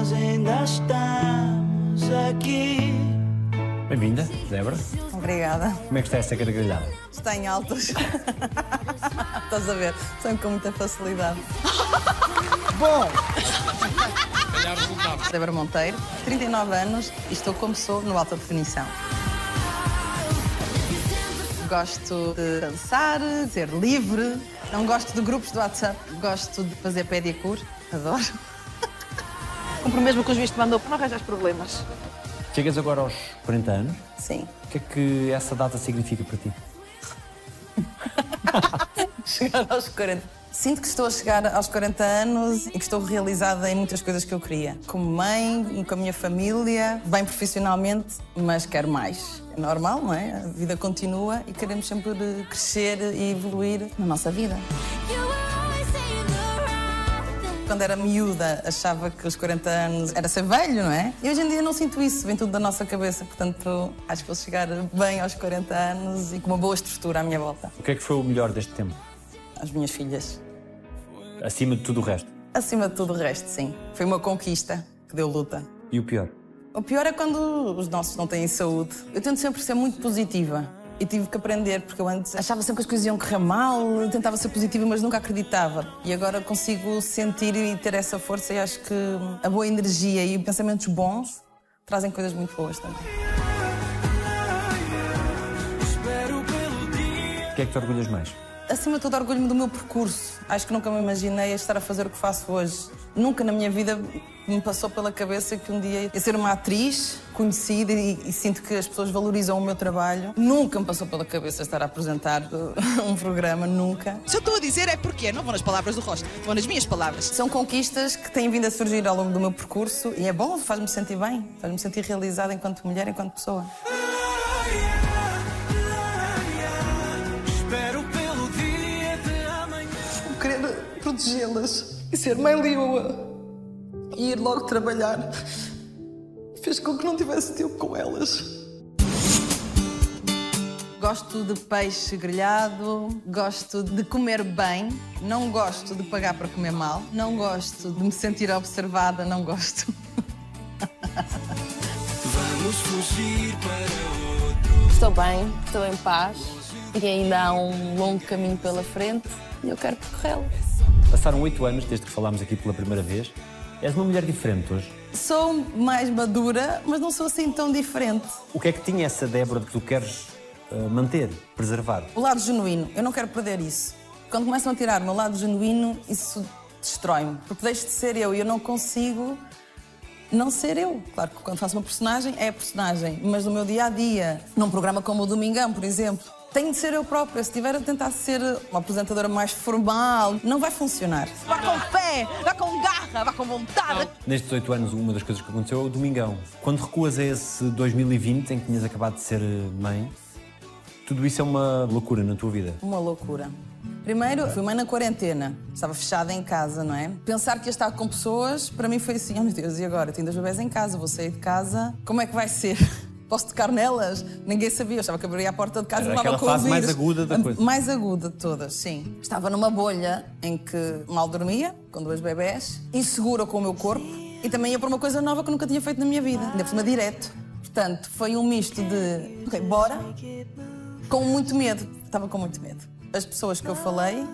nós ainda estamos aqui. Bem-vinda, Débora. Obrigada. Como é que está essa gargalhada? Está em altas. Estás a ver? Sempre com muita facilidade. Bom! Débora Monteiro, 39 anos e estou como sou no Alta Definição. Gosto de dançar, de ser livre. Não gosto de grupos de WhatsApp. Gosto de fazer pedicure. Adoro. Compro mesmo com os vistos mandou para não arranjar problemas. Chegas agora aos 40 anos. Sim. O que é que essa data significa para ti? Chegar aos 40. Sinto que estou a chegar aos 40 anos e que estou realizada em muitas coisas que eu queria. Como mãe, com a minha família, bem profissionalmente, mas quero mais. É normal, não é? A vida continua e queremos sempre crescer e evoluir na nossa vida. Quando era miúda, achava que os 40 anos era ser velho, não é? E hoje em dia não sinto isso, vem tudo da nossa cabeça. Portanto, acho que vou chegar bem aos 40 anos e com uma boa estrutura à minha volta. O que é que foi o melhor deste tempo? As minhas filhas. Acima de tudo o resto. Acima de tudo o resto, sim. Foi uma conquista que deu luta. E o pior? O pior é quando os nossos não têm saúde. Eu tento sempre ser muito positiva. E tive que aprender, porque eu antes achava sempre que as coisas iam correr mal, tentava ser positiva, mas nunca acreditava. E agora consigo sentir e ter essa força, e acho que a boa energia e pensamentos bons trazem coisas muito boas também. O que é que te orgulhas mais? Acima de tudo, orgulho-me do meu percurso. Acho que nunca me imaginei estar a fazer o que faço hoje. Nunca na minha vida me passou pela cabeça que um dia ia ser uma atriz conhecida e, e, sinto que as pessoas valorizam o meu trabalho. Nunca me passou pela cabeça estar a apresentar um programa, nunca. Se eu estou a dizer é porque não vou nas palavras do Rosto, vou nas minhas palavras. São conquistas que têm vindo a surgir ao longo do meu percurso e é bom, faz-me sentir bem, faz-me sentir realizada enquanto mulher, enquanto pessoa. Protegê-las e ser mãe leoa e ir logo trabalhar fez com que não tivesse tempo com elas. Gosto de peixe grelhado, gosto de comer bem, não gosto de pagar para comer mal, não gosto de me sentir observada, não gosto. Vamos fugir para outro. Estou bem, estou em paz e ainda há um longo caminho pela frente e eu quero percorrê-lo. Passaram oito anos desde que falámos aqui pela primeira vez. És uma mulher diferente hoje. Sou mais madura, mas não sou assim tão diferente. O que é que tinha essa Débora que tu queres uh, manter, preservar? O lado genuíno. Eu não quero perder isso. Quando começam a tirar o meu lado genuíno, isso destrói-me. Porque deixo de ser eu e eu não consigo não ser eu. Claro que quando faço uma personagem, é a personagem. Mas no meu dia a dia, num programa como o Domingão, por exemplo, tenho de ser eu própria. Se estiver a tentar ser uma apresentadora mais formal, não vai funcionar. Vá com fé, vá com garra, vá com vontade. Nestes oito anos, uma das coisas que aconteceu é o Domingão. Quando recuas a esse 2020, em que tinhas acabado de ser mãe, tudo isso é uma loucura na tua vida? Uma loucura. Primeiro, fui mãe na quarentena. Estava fechada em casa, não é? Pensar que ia estar com pessoas, para mim foi assim, oh meu Deus, e agora? Tenho dois bebés em casa, vou sair de casa, como é que vai ser? Posso tocar nelas? Ninguém sabia. Eu estava que abria a porta de casa Era e levava com fase o mais vírus. aguda da coisa. Mais aguda de todas, sim. Estava numa bolha em que mal dormia, com dois bebés, insegura com o meu corpo e também ia para uma coisa nova que nunca tinha feito na minha vida. Ainda por cima direto. Portanto, foi um misto de, ok, bora, com muito medo. Estava com muito medo. As pessoas que eu falei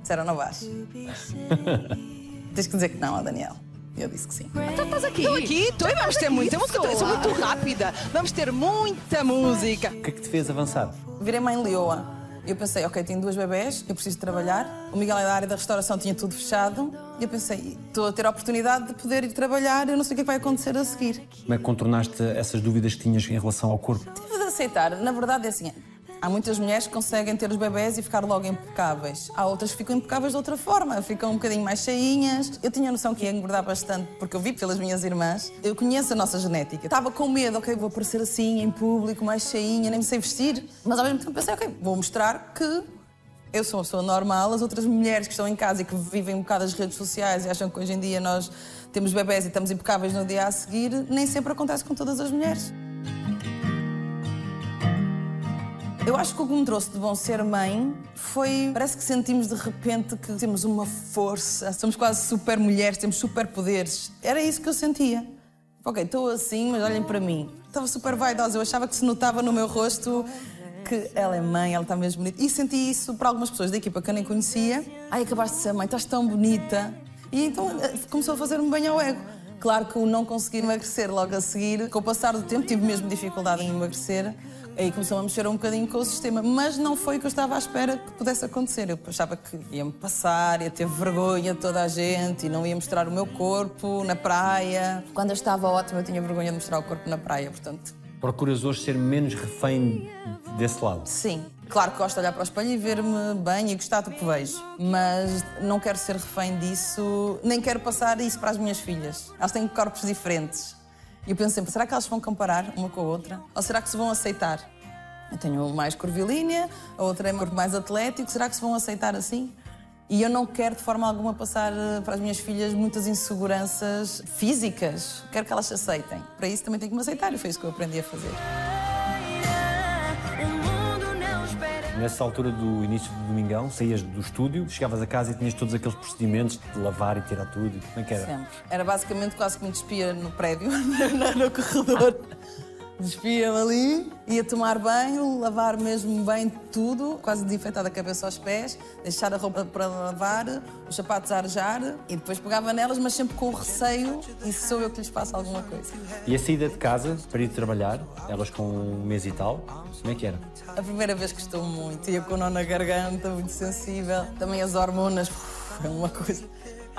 disseram, não vais. Tens que dizer que não, ó Daniel. Eu disse que sim. Então estás aqui. Estou aqui, estou e vamos ter muita música. Eu sou muito rápida. Vamos ter muita música. O que é que te fez avançar? Virei mãe leoa. Eu pensei, ok, tenho duas bebés, eu preciso trabalhar. O Miguel é da área da restauração, tinha tudo fechado. E eu pensei, estou a ter a oportunidade de poder ir trabalhar, eu não sei o que é que vai acontecer a seguir. Como é que contornaste essas dúvidas que tinhas em relação ao corpo? Tive de aceitar. Na verdade, é assim, há muitas mulheres que conseguem ter os bebés e ficar logo impecáveis. Há outras que ficam impecáveis de outra forma, ficam um bocadinho mais cheinhas. Eu tinha a noção que ia engordar bastante, porque eu vi pelas minhas irmãs. Eu conheço a nossa genética. Estava com medo, ok, vou aparecer assim, em público, mais cheinha, nem me sei vestir. Mas ao mesmo tempo pensei, ok, vou mostrar que eu sou uma pessoa normal, as outras mulheres que estão em casa e que vivem um bocado as redes sociais e acham que hoje em dia nós temos bebés e estamos impecáveis no dia a seguir, nem sempre acontece com todas as mulheres. Eu acho que o que me trouxe de bom ser mãe foi. Parece que sentimos de repente que temos uma força, somos quase super mulheres, temos super poderes. Era isso que eu sentia. Ok, estou assim, mas olhem para mim. Estava super vaidosa, eu achava que se notava no meu rosto que ela é mãe, ela está mesmo bonita. E senti isso para algumas pessoas da equipa que eu nem conhecia. Ai, acabaste de ser mãe, estás tão bonita. E então eh, começou a fazer-me bem ao ego. Claro que o não conseguir emagrecer logo a seguir, com o passar do tempo, tive mesmo dificuldade em emagrecer. Aí começou a mexer um bocadinho com o sistema, mas não foi o que eu estava à espera que pudesse acontecer. Eu achava que ia-me passar, ia ter vergonha de toda a gente e não ia mostrar o meu corpo na praia. Quando eu estava ótima, eu tinha vergonha de mostrar o corpo na praia, portanto. Procuras hoje ser menos refém desse lado? Sim. Claro que gosto de olhar para o espelho e ver-me bem e gostar do que vejo, mas não quero ser refém disso, nem quero passar isso para as minhas filhas. Elas têm corpos diferentes. E eu penso sempre, será que elas vão comparar uma com a outra? Ou será que se vão aceitar? Eu tenho mais curvilínea, a outra é mais atlético, será que se vão aceitar assim? E eu não quero de forma alguma passar eh, para as minhas filhas muitas inseguranças físicas. Quero que elas se aceitem. Para isso também tenho que me aceitar e foi isso que eu aprendi a fazer. Nessa altura do início do Domingão, saías do estúdio, chegavas a casa e tinhas todos aqueles procedimentos de lavar e tirar tudo. Como é que era? Sempre. Era basicamente quase que me despia no prédio, no, corredor. Despia-me ali, ia tomar banho, lavar mesmo bem tudo, quase desinfetar da cabeça aos pés, deixar a roupa para lavar, os sapatos a arejar e depois pegava nelas, mas sempre com receio e sou eu que lhes faço alguma coisa. E a saída de casa para ir trabalhar, elas com um mês e tal, como é que era? A primeira vez que estou muito, ia com o nó na garganta, muito sensível. Também as hormonas, é uma coisa.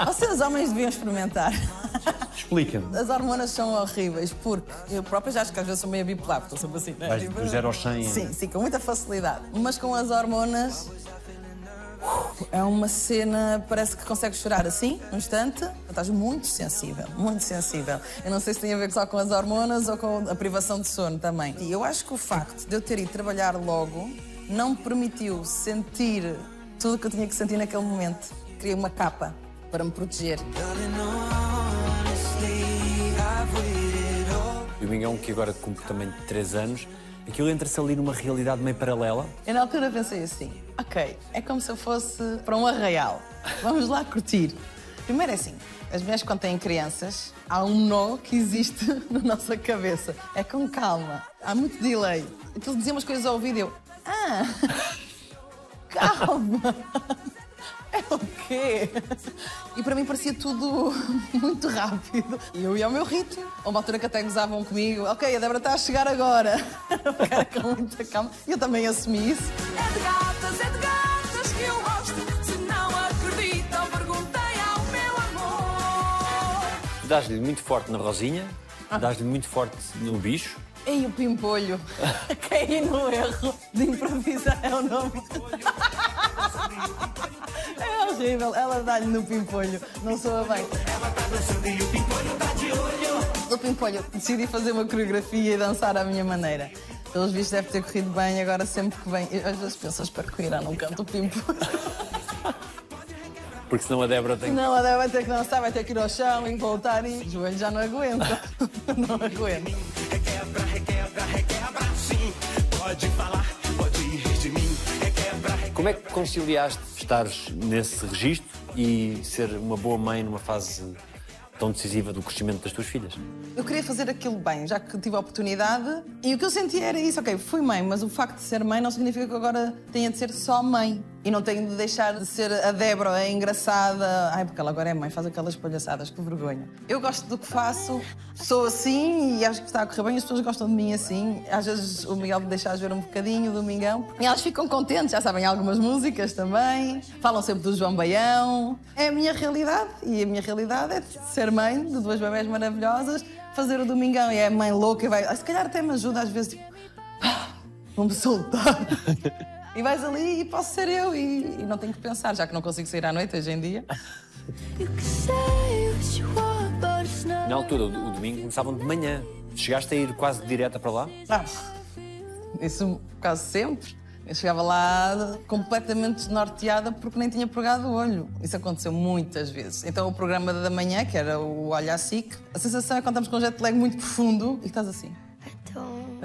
Vocês homens deviam experimentar. Explica-me. As hormonas são horríveis porque eu própria já acho que às vezes sou meio bipolar, estou sempre assim, né? Vais Tipo, do zero aos 100. Sim, sim, com muita facilidade. Mas com as hormonas é uma cena, parece que consegues chorar assim, num instante. Estás muito sensível, muito sensível. Eu não sei se tem a ver só com as hormonas ou com a privação de sono também. E eu acho que o facto de eu ter ido trabalhar logo não me permitiu sentir tudo o que eu tinha que sentir naquele momento. Queria uma capa para me proteger. Domingão, que agora cumpre também 3 anos, aquilo entra-se ali numa realidade meio paralela. Eu na altura pensei assim, ok, é como se eu fosse para um arraial. Vamos lá curtir. Primeiro é assim, as mulheres quando têm crianças, há um nó que existe na nossa cabeça. É com calma, há muito delay. Então dizia umas coisas ao ouvido e eu, ah, calma. É o quê? E para mim parecia tudo muito rápido. E eu ia ao meu ritmo. Houve uma altura que até gozavam comigo. Ok, a Débora está a chegar agora. Era com muita calma. E eu também assumi isso. É de gatas, é de gatas que eu gosto. Se não acreditam, perguntei ao meu amor. Tu dás-lhe muito forte na Rosinha, dás-lhe muito forte no bicho. E o pimpolho. Caí no erro de improvisar é o nome. É horrível. Ela dá-lhe no pimpolho. Não soa bem. O pimpolho. Decidi fazer uma coreografia e dançar à minha maneira. Pelos vistos deve ter corrido bem, agora sempre que vem. Às vezes penso, espero que irá não canto o pimpolho. Porque senão a Débora tem. Não, ela vai ter que dançar, vai ter que ir ao chão e voltar e o joelho já não aguenta. Não aguenta. Requebra, requebra, requebra, sim. Pode falar, Como é que conciliaste estares nesse registro e ser uma boa mãe numa fase tão decisiva do crescimento das tuas filhas? Eu queria fazer aquilo bem, já que tive a oportunidade. E o que eu sentia era isso, ok, fui mãe, mas o facto de ser mãe não significa que agora tenha de ser só mãe. E não tenho de deixar de ser a Débora, a engraçada. Ai, porque ela agora é mãe, faz aquelas palhaçadas, que vergonha. Eu gosto do que faço, sou assim e acho que está a correr bem, as pessoas gostam de mim assim. Às vezes o Miguel me deixa ver um bocadinho, o Domingão. E elas ficam contentes, já sabem algumas músicas também. Falam sempre do João Baião. É a minha realidade e a minha realidade é ser mãe de duas bebés maravilhosas, fazer o Domingão e é a mãe louca e vai. Se calhar até me ajuda às vezes, tipo, "Ah, vou-me soltar. e vais ali e posso ser eu e, e não tenho que pensar, já que não consigo sair à noite hoje em dia. Na altura, o domingo começavam de manhã. Chegaste a ir quase direta para lá? Ah, isso quase sempre. Eu chegava lá completamente desnorteada porque nem tinha pregado o olho. Isso aconteceu muitas vezes. Então o programa da manhã, que era o Olha a SIC, a sensação é quando estamos com um jet lag muito profundo e que estás assim.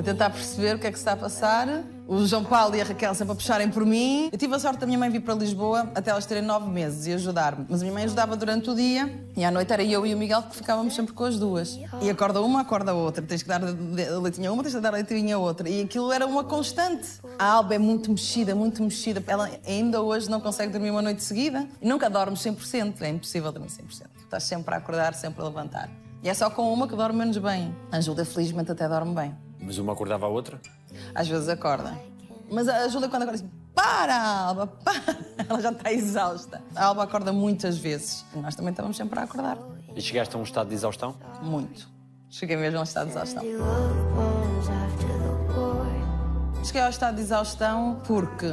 A tentar perceber o que é que se está a passar. O João Paulo e a Raquel sempre a puxarem por mim. Eu tive a sorte da minha mãe vir para Lisboa até elas terem nove meses e ajudar-me. Mas a minha mãe ajudava durante o dia e à noite era eu e o Miguel que ficávamos sempre com as duas. E acorda uma, acorda outra. Tens que dar leitinho a uma, tens que dar leitinho a outra. E aquilo era uma constante. A Alba é muito mexida, muito mexida. Ela ainda hoje não consegue dormir uma noite seguida. E nunca dorme 100%. É impossível dormir 100%. Estás sempre a acordar, sempre a levantar. E é só com uma que dorme menos bem. A Júlia, felizmente, até dorme bem. Mas uma acordava a outra? Às vezes acorda. Mas a Júlia, quando acorda, diz: Para, Alba, para! Ela já está exausta. A Alba acorda muitas vezes. Nós também estamos sempre a acordar. E chegaste a um estado de exaustão? Muito. Cheguei mesmo a um estado de exaustão. Cheguei ao estado de exaustão porque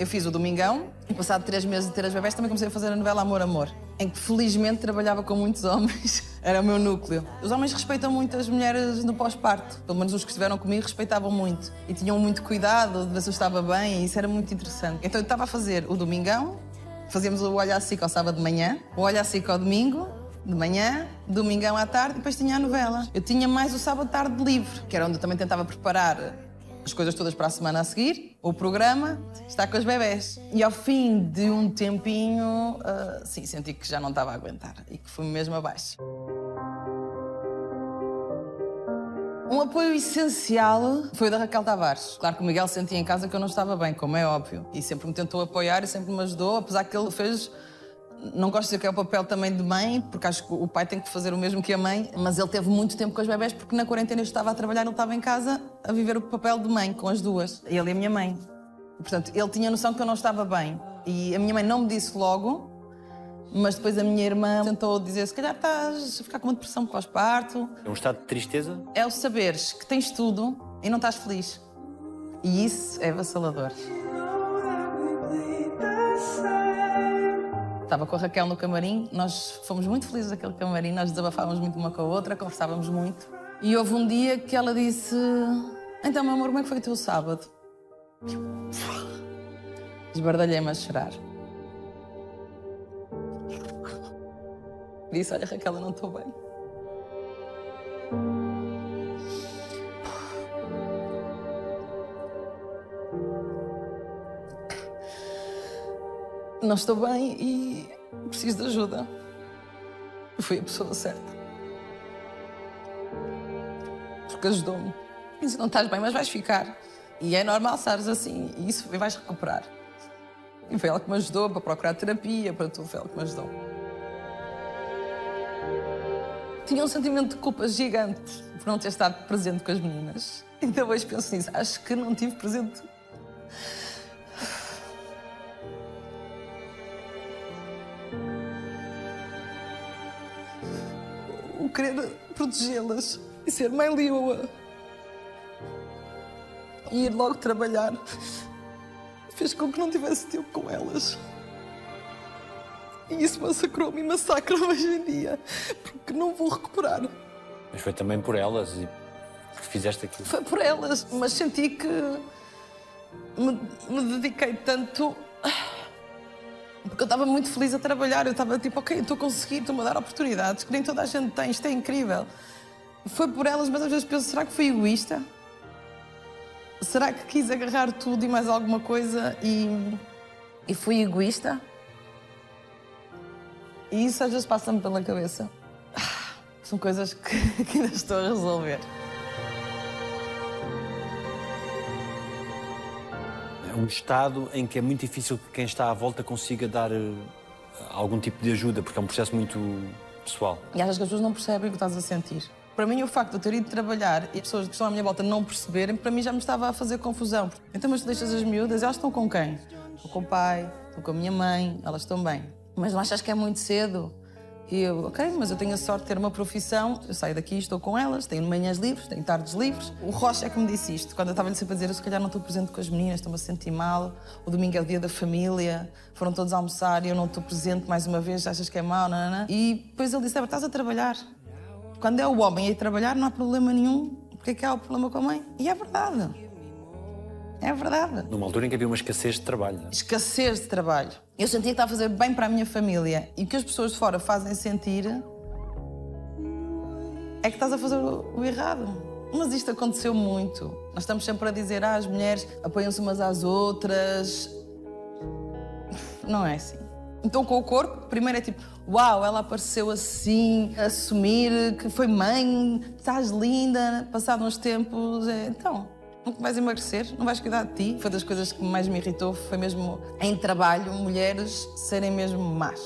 eu fiz o Domingão e, passado três meses de ter as bebés, também comecei a fazer a novela Amor, Amor, em que felizmente trabalhava com muitos homens. Era o meu núcleo. Os homens respeitam muito as mulheres no pós-parto. Pelo menos os que estiveram comigo respeitavam muito. E tinham muito cuidado de ver se eu estava bem e isso era muito interessante. Então eu estava a fazer o Domingão, fazíamos o Olha Cico ao sábado de manhã, o Olha Cico ao domingo, de manhã, domingão à tarde e depois tinha a novela. Eu tinha mais o sábado à tarde livre, que era onde eu também tentava preparar as coisas todas para a semana a seguir, o programa, está com os bebés. E ao fim de um tempinho, ah, sim, senti que já não estava a aguentar e que fui mesmo abaixo. Um apoio essencial foi o da Raquel Tavares. Claro que o Miguel sentia em casa que eu não estava bem, como é óbvio. E sempre me tentou apoiar e sempre me ajudou, apesar que ele fez. Não gosto de dizer que é o papel também de mãe, porque acho que o pai tem que fazer o mesmo que a mãe, mas ele teve muito tempo com os bebés porque na quarentena eu estava a trabalhar, ele estava em casa a viver o papel de mãe com as duas, ele e a minha mãe. Portanto, ele tinha noção que eu não estava bem. E a minha mãe não me disse logo, mas depois a minha irmã tentou dizer: se calhar estás a ficar com uma depressão pós-parto. É um estado de tristeza? É o saberes que tens tudo e não estás feliz. E isso é avassalador. Estava com a Raquel no camarim, nós fomos muito felizes naquele camarim, nós desabafávamos muito uma com a outra, conversávamos muito. E houve um dia que ela disse: Então, meu amor, como é que foi o teu sábado? Esbardalhei-me a chorar. Disse: Olha, Raquel, eu não estou bem. Não estou bem e preciso de ajuda. Fui a pessoa certa. Porque ajudou-me. Disse: Não estás bem, mas vais ficar. E é normal estares assim, e isso vais recuperar. E foi ela que me ajudou para procurar terapia, para tudo, foi ela que me ajudou. Tinha um sentimento de culpa gigante por não ter estado presente com as meninas. Ainda hoje penso nisso. Acho que não tive presente. Querer protegê-las e ser mãe leoa e ir logo trabalhar fez com que não tivesse tempo com elas. E isso massacrou-me e massacra hoje em dia, porque não vou recuperar. Mas foi também por elas e porque fizeste aquilo. Foi por elas, mas senti que me, me dediquei tanto. Porque eu estava muito feliz a trabalhar. Eu estava tipo, ok, estou a conseguir, estou-me a dar oportunidades que nem toda a gente tem, isto é incrível. Foi por elas, mas às vezes penso, será que fui egoísta? Será que quis agarrar tudo e mais alguma coisa e, e fui egoísta? E isso às vezes passa-me pela cabeça. Ah, São coisas que, que ainda estou a resolver. É um estado em que é muito difícil que quem está à volta consiga dar eh, algum tipo de ajuda, porque é um processo muito pessoal. E achas que as pessoas não percebem o que estás a sentir. Para mim, o facto de eu ter ido trabalhar e as pessoas que estão à minha volta não perceberem, para mim já me estava a fazer confusão. Então, mas tu deixas as miúdas, elas estão com quem? Estou com o pai, estou com a minha mãe, elas estão bem. Mas não achas que é muito cedo? E eu, ok, mas eu tenho a sorte de ter uma profissão, eu saio daqui estou com elas, tenho manhãs livres, tenho tardes livres. O Rocha é que me disse isto, quando eu estava-lhe sempre a dizer, eu se calhar não estou presente com as meninas, estou-me a sentir mal, o domingo é o dia da família, foram todos almoçar e eu não estou presente mais uma vez, achas que é mau, não. E depois ele disse, "Débora, estás a trabalhar. Quando é o homem a ir trabalhar, não há problema nenhum, porque é que há o problema com a mãe? E é verdade. É verdade Numa altura em que havia uma escassez de trabalho. escassez de trabalho. Eu sentia que estava a fazer bem para a minha família e o que as pessoas de fora fazem sentir é que estás a fazer o o errado. Mas isto aconteceu muito. Nós estamos sempre a dizer, ah, as mulheres apoiam-se umas às outras. Não é assim. Então, com o corpo, primeiro é tipo, uau, ela apareceu assim, assumir que foi mãe, estás linda. Passado uns tempos, é, então, nunca vais emagrecer, não vais cuidar de ti. Foi das coisas que mais me irritou, foi mesmo em trabalho, mulheres serem mesmo más.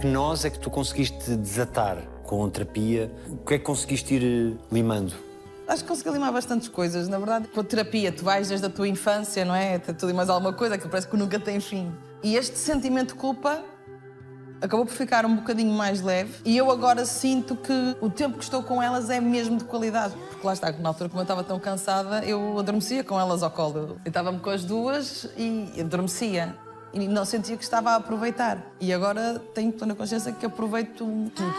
Que nós é que tu conseguiste desatar com terapia? O que é que conseguiste ir eh, limando? Acho que consegui limar bastantes coisas. Na verdade, com a terapia, tu vais desde a tua infância, não é? Até tudo e mais alguma coisa que parece que nunca tem fim. E este sentimento de culpa acabou por ficar um bocadinho mais leve. E eu agora sinto que o tempo que estou com elas é mesmo de qualidade. Porque lá está, na altura, como eu estava tão cansada, eu adormecia com elas ao colo. Eu estava-me com as duas e adormecia. E não sentia que estava a aproveitar. E agora tenho plena consciência que aproveito tudo.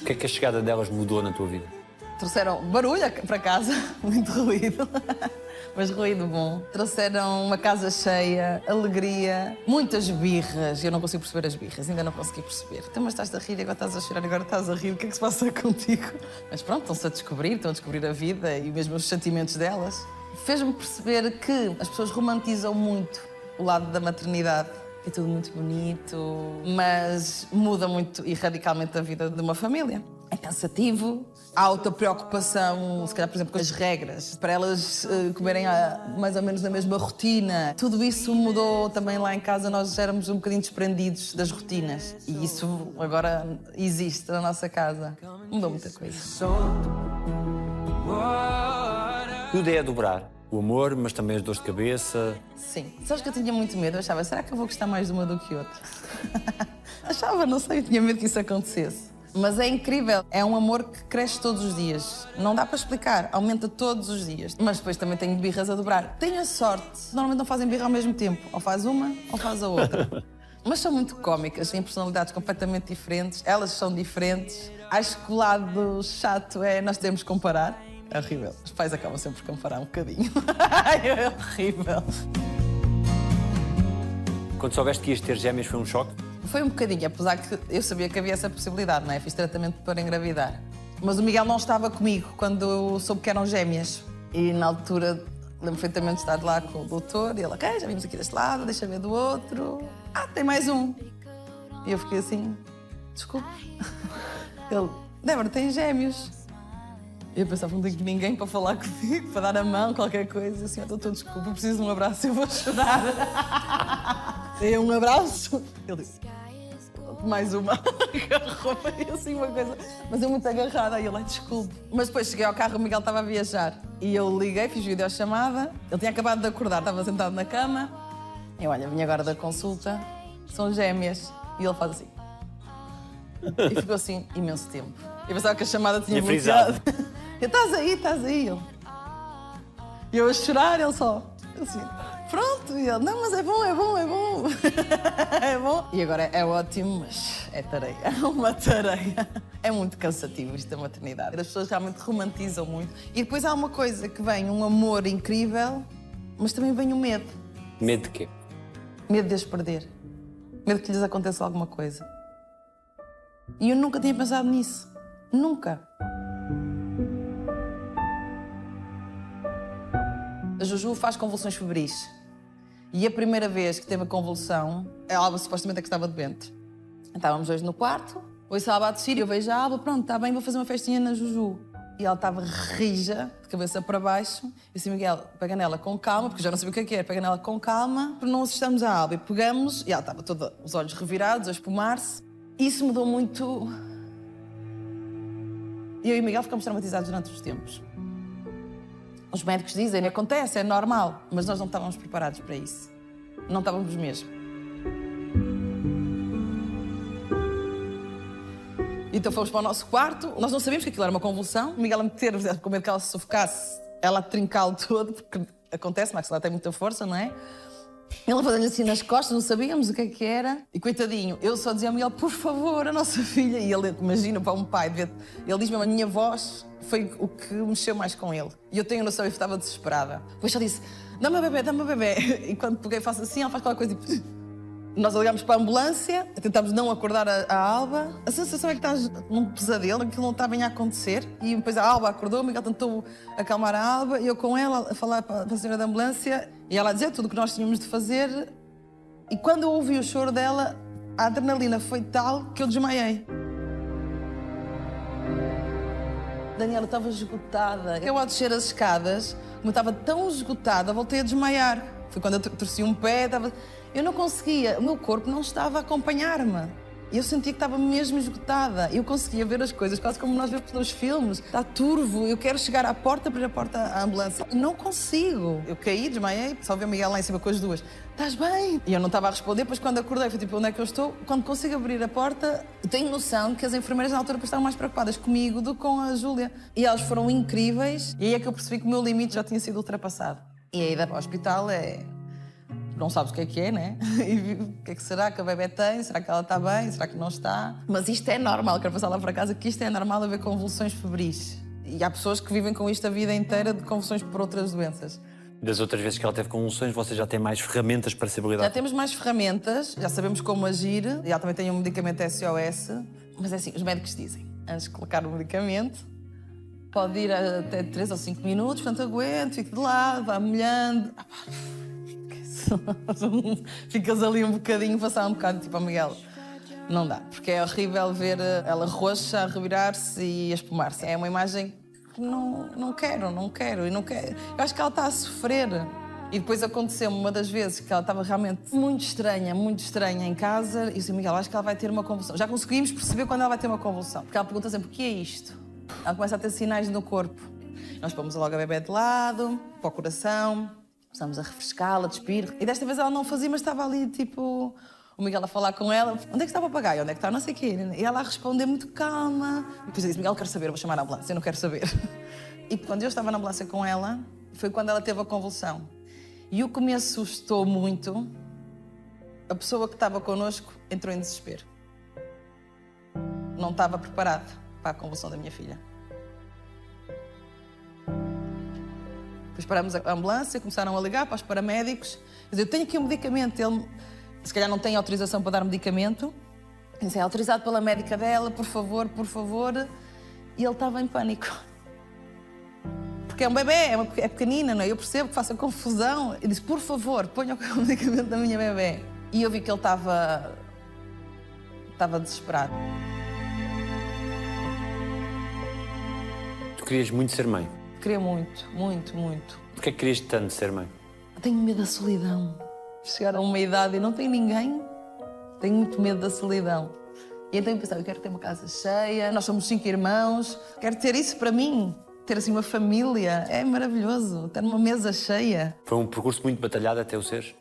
O que é que a chegada delas mudou na tua vida? Trouxeram barulho para casa, muito ruído, mas ruído bom. Trouxeram uma casa cheia, alegria, muitas birras. Eu não consigo perceber as birras, ainda não consegui perceber. Então, mas estás a rir, agora estás a chorar, agora estás a rir, o que é que se passa contigo? Mas pronto, estão-se a descobrir, estão a descobrir a vida e mesmo os sentimentos delas. Fez-me perceber que as pessoas romantizam muito o lado da maternidade. É tudo muito bonito, mas muda muito e radicalmente a vida de uma família. É cansativo, outra preocupação, se calhar, por exemplo, com as regras, para elas eh, comerem ah, mais ou menos na mesma rotina. Tudo isso mudou também lá em casa, nós éramos um bocadinho desprendidos das rotinas. E isso agora existe na nossa casa. Mudou muita coisa. Tudo é a dobrar. O amor, mas também as dores de cabeça. Sim. Sabes que eu tinha muito medo? Eu achava, será que eu vou gostar mais de uma do que outra? achava, não sei, eu tinha medo que isso acontecesse. Mas é incrível, é um amor que cresce todos os dias. Não dá para explicar, aumenta todos os dias. Mas depois também tenho birras a dobrar. Tenho a sorte, normalmente não fazem birra ao mesmo tempo. Ou faz uma, ou faz a outra. Mas são muito cómicas, têm personalidades completamente diferentes, elas são diferentes. Acho que o lado chato é nós temos que comparar. É horrível. Os pais acabam sempre por comparar um bocadinho. é horrível. Quando soubeste que ias ter gêmeas foi um choque? Foi um bocadinho, apesar que eu sabia que havia essa possibilidade, não é? Fiz tratamento para engravidar. Mas o Miguel não estava comigo quando soube que eram gêmeas. E na altura lembro perfeitamente de estar lá com o doutor e ele, ok, já vimos aqui deste lado, deixa ver do outro. Ah, tem mais um. E eu fiquei assim, desculpe. Ele, Débora, tem gêmeos. Eu pensava, não tenho ninguém para falar comigo, para dar a mão, qualquer coisa. Assim, doutor, desculpa, preciso de um abraço, eu vou chorar. Dei um abraço. Ele disse, mais uma. Agarrou, foi assim uma coisa. Mas eu muito agarrada. E ele, desculpe. Mas depois cheguei ao carro, o Miguel estava a viajar. E eu liguei, fiz videochamada. Ele tinha acabado de acordar, estava sentado na cama. Eu, olha, vim agora da consulta, são gêmeas. E ele faz assim. E ficou assim imenso tempo. Eu pensava que a chamada tinha frisado. bloqueado. Eu, estás aí, estás aí. E eu a chorar, ele só. Assim, pronto. E ele, não, mas é bom, é bom, é bom. é bom. E agora é ótimo, mas é tareia. É uma tareia. É muito cansativo isto da maternidade. As pessoas realmente romantizam muito. E depois há uma coisa que vem, um amor incrível, mas também vem o medo. Medo de quê? Medo de as perder. Medo que lhes aconteça alguma coisa. E eu nunca tinha pensado nisso. Nunca. A Juju faz convulsões febris. E a primeira vez que teve a convulsão, a Alba supostamente é que estava doente. Estávamos hoje no quarto, ouço a Alba a tossir e eu vejo a Alba, pronto, está bem, vou fazer uma festinha na Juju. E ela estava rija, de cabeça para baixo. Eu disse, Miguel, pega nela com calma, porque já não sabia o que é que era, pega nela com calma, para não assustamos a Alba. E pegamos, e ela estava toda, os olhos revirados, a espumar-se. Isso mudou muito. E eu e Miguel ficamos traumatizados durante os tempos. Os médicos dizem, acontece, é normal, mas nós não estávamos preparados para isso. Não estávamos mesmo. Então fomos para o nosso quarto, nós não sabíamos que aquilo era uma convulsão. Miguel a meter, com medo que ela se sufocasse, ela trincá-lo todo, porque acontece, mas ela tem muita força, não é? Ele fazer-lhe assim nas costas, não sabíamos o que é que era. E coitadinho, eu só dizia a Miguel, por favor, a nossa filha. E ele, imagina, para um pai, ele diz mesmo, a minha voz foi o que mexeu mais com ele. E eu tenho noção, eu estava desesperada. Depois só disse, dá-me a bebê, dá-me a bebê. E quando peguei faço assim, ela faz qualquer coisa e... Nós ligámos para a ambulância, tentámos não acordar a, a Alba. A sensação é que estás num pesadelo, aquilo não está bem a acontecer. E depois a Alba acordou, Miguel tentou acalmar a Alba, e eu com ela a falar para, a senhora da ambulância, e ela a dizer tudo o que nós tínhamos de fazer. E quando eu ouvi o choro dela, a adrenalina foi tal que eu desmaiei. Daniela estava esgotada. Eu, ao descer as escadas, como estava tão esgotada, voltei a desmaiar. Foi quando eu tor- torci um pé, estava... eu não conseguia, o meu corpo não estava a acompanhar-me. Eu sentia que estava mesmo esgotada. Eu conseguia ver as coisas, quase como nós vemos nos filmes. Está turvo, eu quero chegar à porta, abrir a porta à ambulância. Não consigo. Eu caí, desmaiei, só vi o Miguel lá em cima com as duas. Estás bem? E eu não estava a responder, depois quando acordei, foi tipo, onde é que eu estou? Quando consigo abrir a porta, tenho noção que as enfermeiras na altura estavam mais preocupadas comigo do que com a Júlia. E elas foram incríveis, e aí é que eu percebi que o meu limite já tinha sido ultrapassado. E a ida para o hospital é não sabes o que é que é, né? E o que é que será que a bebê tem? Será que ela está bem? Será que não está? Mas isto é normal, quero passar lá para casa que isto é normal haver convulsões febris. E há pessoas que vivem com isto a vida inteira de convulsões por outras doenças. Das outras vezes que ela teve convulsões, você já tem mais ferramentas para saber Já lidar. temos mais ferramentas, já sabemos como agir, ela também tem um medicamento SOS, mas é assim, os médicos dizem, antes de colocar o medicamento, pode ir até 3 ou 5 minutos, portanto aguento, fico de lado, vá molhando. Ah. Ficas ali um bocadinho, passar um bocado, tipo, a Miguel. Não dá, porque é horrível ver ela roxa a revirar-se e a espumar-se. É uma imagem que não, não quero, não quero, e não quero. Eu acho que ela está a sofrer. E depois aconteceu uma das vezes que ela estava realmente muito estranha, muito estranha em casa. E eu disse, Miguel, acho que ela vai ter uma convulsão. Já conseguimos perceber quando ela vai ter uma convulsão. Porque ela pergunta sempre, o que é isto? Ela começa a ter sinais no corpo. Nós pomos logo a bebê de lado, para o coração, começamos a refrescá-la, despir. E desta vez ela não fazia, mas estava ali, tipo, o Miguel a falar com ela. Onde é que está o papagaio? Onde é que está não sei o quê? E ela a responder muito calma. E depois eu disse, Miguel, quero saber, vou chamar a ambulância, eu não quero saber. E quando eu estava na ambulância com ela, foi quando ela teve a convulsão. E o que me assustou muito, a pessoa que estava connosco entrou em desespero. Não estava preparada para a convulsão da minha filha. Depois paramos a ambulância, começaram a ligar para os paramédicos. Dizer, eu tenho aqui um medicamento. Ele, se calhar, não tem autorização para dar medicamento. Disse, é autorizado pela médica dela, por favor, por favor. E ele estava em pânico. Porque é um bebê, é, uma, é pequenina, não é? Eu percebo que faça confusão. Eu disse, por favor, ponha o medicamento da minha bebê. E eu vi que ele estava. estava desesperado. Tu querias muito ser mãe. Queria muito, muito, muito. Porquê é que querias tanto ser mãe? Tenho medo da solidão. Chegar a uma idade e não tem ninguém, tenho muito medo da solidão. E então eu pensava, eu quero ter uma casa cheia, nós somos cinco irmãos, quero ter isso para mim. Ter assim uma família, é maravilhoso. Ter uma mesa cheia. Foi um percurso muito batalhado até o seres?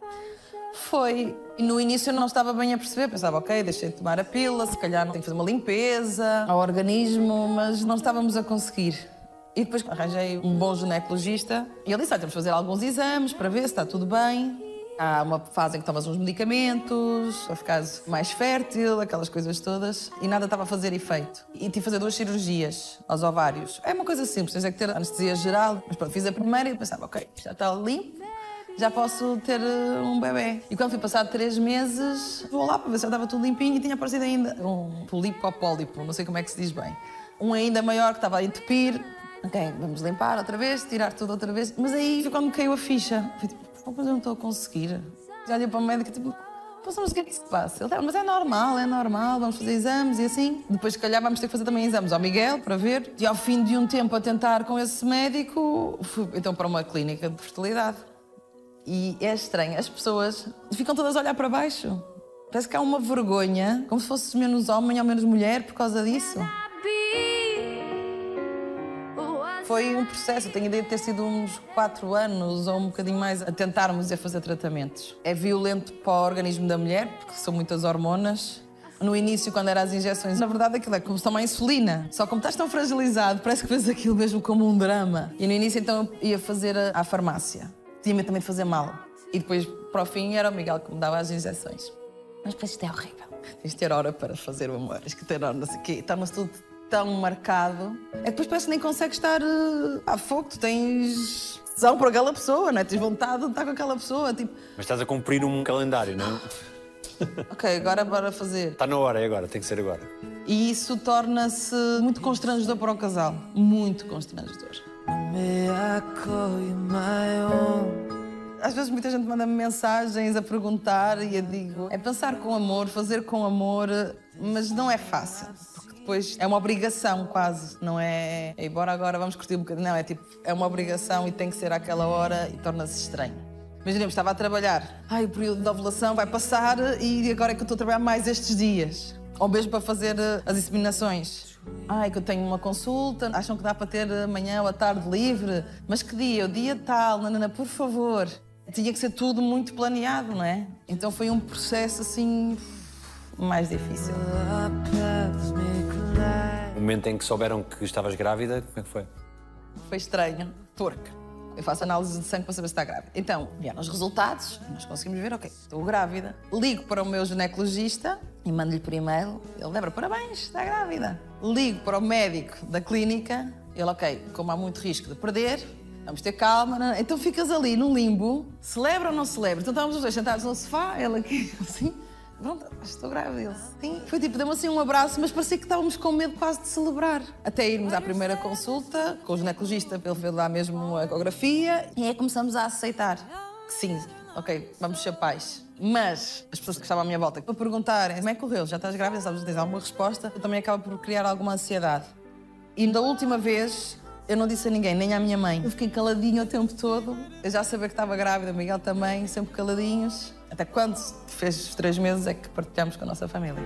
Foi. E no início eu não estava bem a perceber. Pensava, ok, deixei de tomar a pílula, se calhar tenho que fazer uma limpeza ao organismo, mas não estávamos a conseguir. E depois arranjei um bom ginecologista e ele disse: olha, temos de fazer alguns exames para ver se está tudo bem. Há uma fase em que tomas uns medicamentos para ficares mais fértil, aquelas coisas todas, e nada estava a fazer efeito. E tive de fazer duas cirurgias aos ovários. É uma coisa simples, tens é que ter anestesia geral. Mas pronto, fiz a primeira e pensava, ok, já está limpo, já posso ter eh, um bebê. E quando fui passado três meses, vou lá para ver se já estava tudo limpinho e tinha aparecido ainda um polipo ou pólipo, não sei como é que se diz bem. Um ainda maior que estava a entupir. Ok, vamos limpar outra vez, tirar tudo outra vez. Mas aí foi quando caiu a ficha. Foi tipo, "Pô, mas eu não estou a conseguir. Já olhei para o médico tipo, "Pô, mas o que é que se passa? Ele disse, mas é normal, é normal, vamos fazer exames e assim. Depois, se calhar, vamos ter que fazer também exames ao Miguel para ver. E ao fim de um tempo a tentar com esse médico, fui então para uma clínica de fertilidade. E é estranho, as pessoas ficam todas a olhar para baixo. Parece que há uma vergonha, como se fosse menos homem ou menos mulher por causa disso. Foi um processo, tenho a ideia de ter sido uns quatro anos ou um bocadinho mais a tentarmos a fazer tratamentos. É violento para o organismo da mulher, porque são muitas hormonas. No início, quando eram as injeções, na verdade aquilo é como se toma insulina. Só como estás tão fragilizado, parece que fez aquilo mesmo como um drama. E no início, então, eu ia fazer à farmácia. Tinha medo também de fazer mal. E depois, para o fim, era o Miguel que me dava as injeções. Mas depois isto é horrível. Tens de ter hora para fazer o amor, tens que ter hora, não sei o quê. Torna-se tudo tão marcado. É que depois parece que nem consegues estar uh, a fogo. Tu tens tesão por aquela pessoa, não é? Tens vontade de estar com aquela pessoa. Tipo, Mas estás a cumprir um calendário, não é? ok, agora bora fazer. Está na hora, é agora, tem que ser agora. E isso torna-se muito constrangedor para o casal. Muito constrangedor. Às vezes muita gente manda-me mensagens a perguntar e eu digo é pensar com amor, fazer com amor, mas não é fácil. Porque depois é uma obrigação quase, não é "Ei, bora agora, vamos curtir um bocadinho. Não, é tipo, é uma obrigação e tem que ser àquela hora e torna-se estranho. Imaginemos, estava a trabalhar, ai, o período de ovulação vai passar e agora é que eu estou a trabalhar mais estes dias. Ou mesmo para fazer eh, as inseminações. Ai, que eu tenho uma consulta, acham que dá para ter amanhã ou à tarde livre, mas que dia? O dia tal, nanana, por favor. Tinha que ser tudo muito planeado, não é? Então foi um processo assim mais difícil. O momento em que souberam que estavas grávida, como é que foi? Foi estranho, porque eu faço análise de sangue para saber se está grávida. Então, vieram os resultados, nós conseguimos ver, ok, estou grávida. Ligo para o meu ginecologista e mando-lhe por e-mail. Ele lembra, parabéns, está grávida. Ligo para o médico da clínica. Ele, ok, como há muito risco de perder, vamos ter calma. não é? Então ficas ali num limbo, celebra ou não celebra? Então estávamos os dois sentados no sofá, ele aqui, assim. Pronto, estou grávida. Sim. Foi tipo, deu-me assim um abraço, mas parecia que estávamos com medo quase de celebrar. Até irmos à primeira consulta com o ginecologista, ele fez lá mesmo a ecografia e aí começamos a aceitar que sim, ok, vamos ser pais. Mas as pessoas que estavam à minha volta, para perguntarem como é que correu, já estás grávida, sabes, tens alguma resposta, eu também acaba por criar alguma ansiedade. E da última vez, eu não disse a ninguém, nem à minha mãe. Eu fiquei caladinho o tempo todo. Eu já sabia que estava grávida, o Miguel também, sempre caladinhos. Até quando fez os três meses é que partilhamos com a nossa família.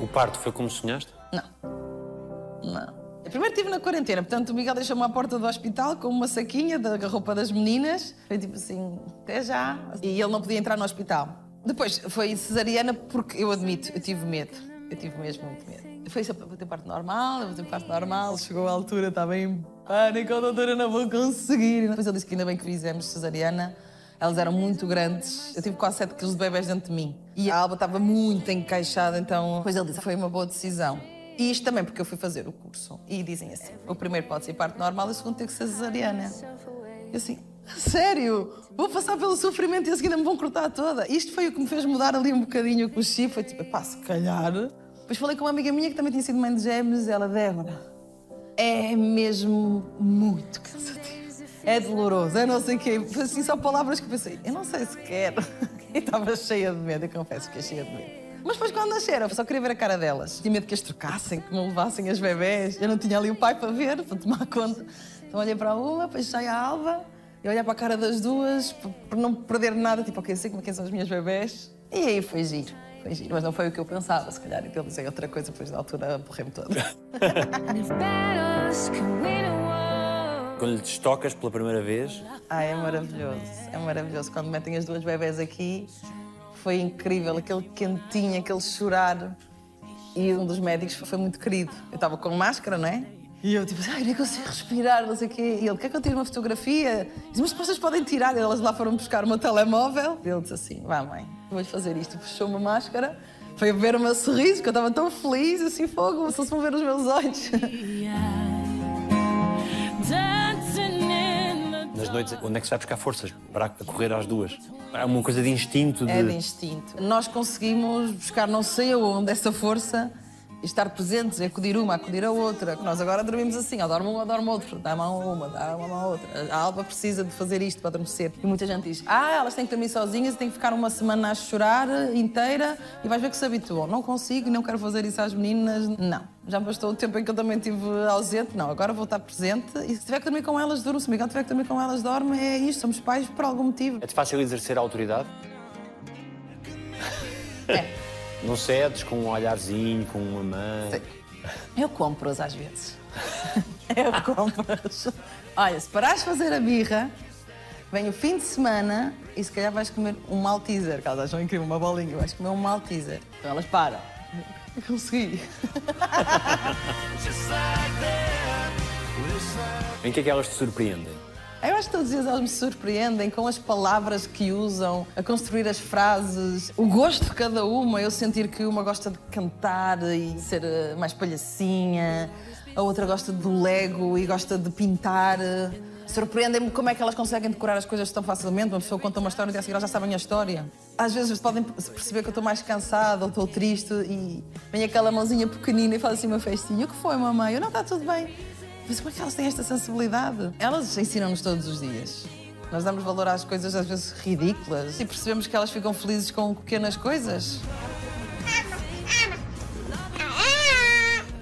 O parto foi como sonhaste? Não. Não. Eu primeiro estive na quarentena, portanto o Miguel deixou-me à porta do hospital com uma saquinha da roupa das meninas. Foi tipo assim, até já. E ele não podia entrar no hospital. Depois foi cesariana porque eu admito, eu tive medo. Eu tive mesmo muito medo. Foi só para ter parte normal, eu vou ter parte normal. Chegou a altura, estava em pânico, oh, doutora, não vou conseguir. Depois ele disse que ainda bem que fizemos cesariana. Elas eram muito grandes. Eu tive quase 7 quilos de bebés dentro de mim. E a Alba estava muito encaixada, então... Depois ele disse foi uma boa decisão. E isto também porque eu fui fazer o curso. E dizem assim, o primeiro pode ser parte normal e o segundo tem que ser cesariana. Eu assim, sério? Vou passar pelo sofrimento e a seguir me vão cortar toda. Isto foi o que me fez mudar ali um bocadinho o chip. Foi tipo, pá, se calhar... Depois falei com uma amiga minha que também tinha sido mãe de gêmeos. Ela, Débora, é mesmo muito cansativo. É doloroso, é não sei o quê. Assim, só palavras que eu pensei, eu não sei se quero. E estava cheia de medo, eu confesso que cheia de medo. Mas depois quando nasceram, eu só queria ver a cara delas. Tinha medo que as trocassem, que me levassem as bebés. Eu não tinha ali o pai para ver, para tomar conta. Então olhei para uma, depois saí a Alva, e olhei para a cara das duas, para não perder nada, tipo, ok, sei como é que são as minhas bebés. E aí foi giro, foi giro. Mas não foi o que eu pensava, se calhar. Então eu dizia outra coisa, depois da altura borrei-me toda. Quando lhe tocas pela primeira vez, Ai, é maravilhoso, é maravilhoso. Quando metem as duas bebés aqui, foi incrível, aquele quentinho, aquele chorar. E um dos médicos foi muito querido. Eu estava com máscara, não é? E eu tipo, ai, nem consigo respirar, não sei o quê. E ele, quer que eu tire uma fotografia? Disse, mas vocês podem tirar. E elas lá foram buscar meu telemóvel. E ele disse assim, vá mãe, vou fazer isto. Puxou uma máscara, foi ver o meu sorriso, que eu estava tão feliz, assim, fogo, só se vão ver os meus olhos. nas noites, onde é que se vai buscar forças para correr às duas? É uma coisa de instinto, de... É de instinto. Nós conseguimos buscar não sei aonde essa força estar presentes, e acudir uma, acudir a outra. Nós agora dormimos assim, ou dorme um ou dorme outro. Dá mão a uma, dá a mão a outra. A Alba precisa de fazer isto para adormecer. E muita gente diz, ah, elas têm que dormir sozinhas e têm que ficar uma semana a chorar inteira e vais ver que se habituam. Não consigo, não quero fazer isso às meninas. Não. Já bastou o tempo em que eu também estive ausente. Não, agora vou estar presente e se tiver que dormir com elas, durmo. Se o Miguel tiver que dormir com elas, dorme. É isto, somos pais por algum motivo. É-te fácil exercer a autoridade? É. Não cedes com um olharzinho, com uma mão? Sim. Eu compro-as às vezes. Eu compro-as. Olha, se parares de fazer a birra, vem o fim de semana e se calhar vais comer um Malteser, que elas acham incrível, uma bolinha, vais comer um Malteser. Então elas param. Eu consegui. Em que é que elas te surpreendem? Eu acho que todos os dias elas me surpreendem com as palavras que usam, a construir as frases, o gosto de cada uma. Eu sentir que uma gosta de cantar e ser eh, mais palhacinha, a outra gosta do Lego e gosta de pintar. Surpreendem-me como é que elas conseguem decorar as coisas tão facilmente. Uma pessoa conta uma história e a seguir elas já sabem a história. Às vezes podem perceber que eu estou mais cansada ou estou triste e vem aquela mãozinha pequenina e faz assim uma festinha. O que foi, mamãe? Eu não está tudo bem. Mas como é que elas têm esta sensibilidade? Elas ensinam-nos todos os dias. Nós damos valor às coisas às vezes ridículas e percebemos que elas ficam felizes com pequenas coisas.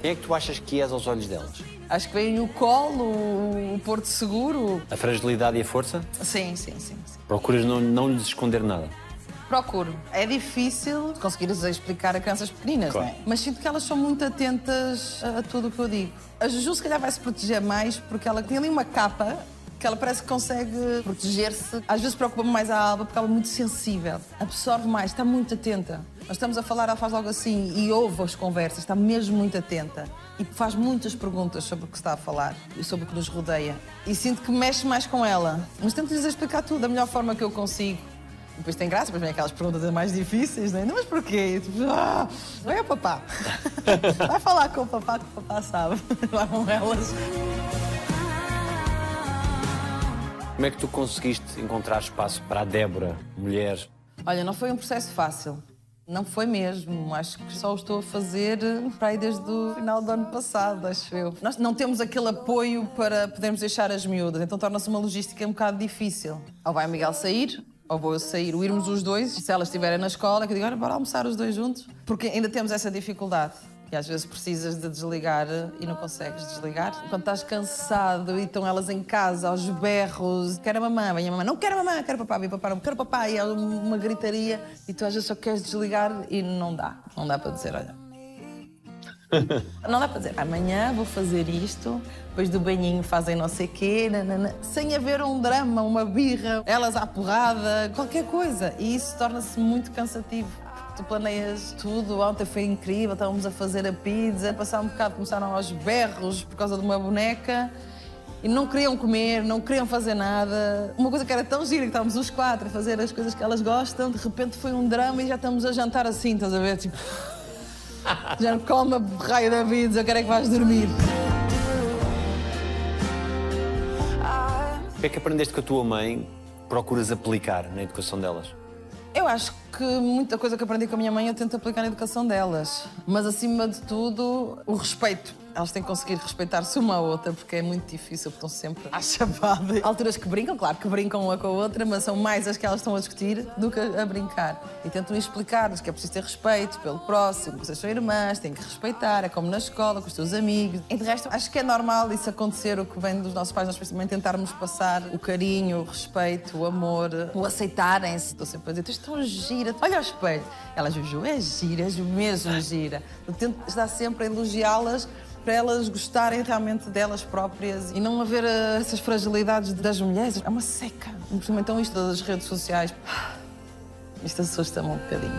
Quem é que tu achas que és aos olhos delas? Acho que vem o colo, o porto seguro. A fragilidade e a força? Sim, sim, sim. sim. Procuras não, não lhes esconder nada. Procuro. É difícil conseguires explicar a crianças pequeninas, Claro. não é? Mas sinto que elas são muito atentas a, a tudo o que eu digo. A Juju, se calhar, vai se proteger mais porque ela tem ali uma capa que ela parece que consegue proteger-se. Às vezes preocupa-me mais a Alba porque ela é muito sensível, absorve mais, está muito atenta. Nós estamos a falar, ela faz logo assim e ouve as conversas, está mesmo muito atenta. E faz muitas perguntas sobre o que está a falar e sobre o que nos rodeia. E sinto que mexe mais com ela. Mas tento-lhes explicar tudo da melhor forma que eu consigo. Depois tem graça, depois vem aquelas perguntas mais difíceis, não é? Não, mas porquê? Tipo, ah, vai ao papá. Vai falar com o papá, que o papá sabe. Lá vão elas. Como é que tu conseguiste encontrar espaço para a Débora, mulher? Olha, não foi um processo fácil. Não foi mesmo. Acho que só o estou a fazer para aí desde o final do ano passado, acho eu. Nós não temos aquele apoio para podermos deixar as miúdas, então torna-se uma logística um bocado difícil. Ou vai o Miguel sair, ou vou eu sair, ou irmos os dois, se elas estiverem na escola, que eu digo, olha, bora almoçar os dois juntos. Porque ainda temos essa dificuldade. E às vezes precisas de desligar e não consegues desligar. Quando estás cansado e estão elas em casa aos berros, quero a mamãe, vem a mamãe, não quero a mamãe, quero papá, vem papá, não quero papá, e é uma gritaria e tu às vezes só queres desligar e não dá. Não dá para dizer, olha. Não dá para dizer, amanhã vou fazer isto, depois do banhinho fazem não sei quê, nanana, sem haver um drama, uma birra, elas à porrada, qualquer coisa. E isso torna-se muito cansativo. Tu planeias tudo, ontem foi incrível, estávamos a fazer a pizza, passar um bocado, começaram aos berros por causa de uma boneca e não queriam comer, não queriam fazer nada. Uma coisa que era tão gira, que estávamos os quatro a fazer as coisas que elas gostam, de repente foi um drama e já estamos a jantar assim, estás a ver? Tipo, já não come a raio da pizza, eu quero é que vais dormir. O que é que aprendeste com a tua mãe procuras aplicar na educação delas? Eu acho que muita coisa que aprendi com a minha mãe eu tento aplicar na educação delas. Mas, acima de tudo, o respeito. Elas têm que conseguir respeitar-se uma à outra, porque é muito difícil, porque estão sempre à chapada. Há alturas que brincam, claro que brincam uma com a outra, mas são mais as que elas estão a discutir do que a brincar. E tentam explicar-lhes que é preciso ter respeito pelo próximo, que vocês são irmãs, têm que respeitar, é como na escola, com os teus amigos. E de resto, acho que é normal isso acontecer, o que vem dos nossos pais, nós principalmente tentarmos passar o carinho, o respeito, o amor, o aceitarem-se. Estou sempre a dizer, tu és tão gira, olha ao espelho. Ela, Juju, é gira, és mesmo gira. Eu tento estar sempre a elogiá-las para elas gostarem realmente delas próprias e não haver eh, essas fragilidades das mulheres. É uma seca. Então isto das redes sociais. Isto assusta-me um bocadinho.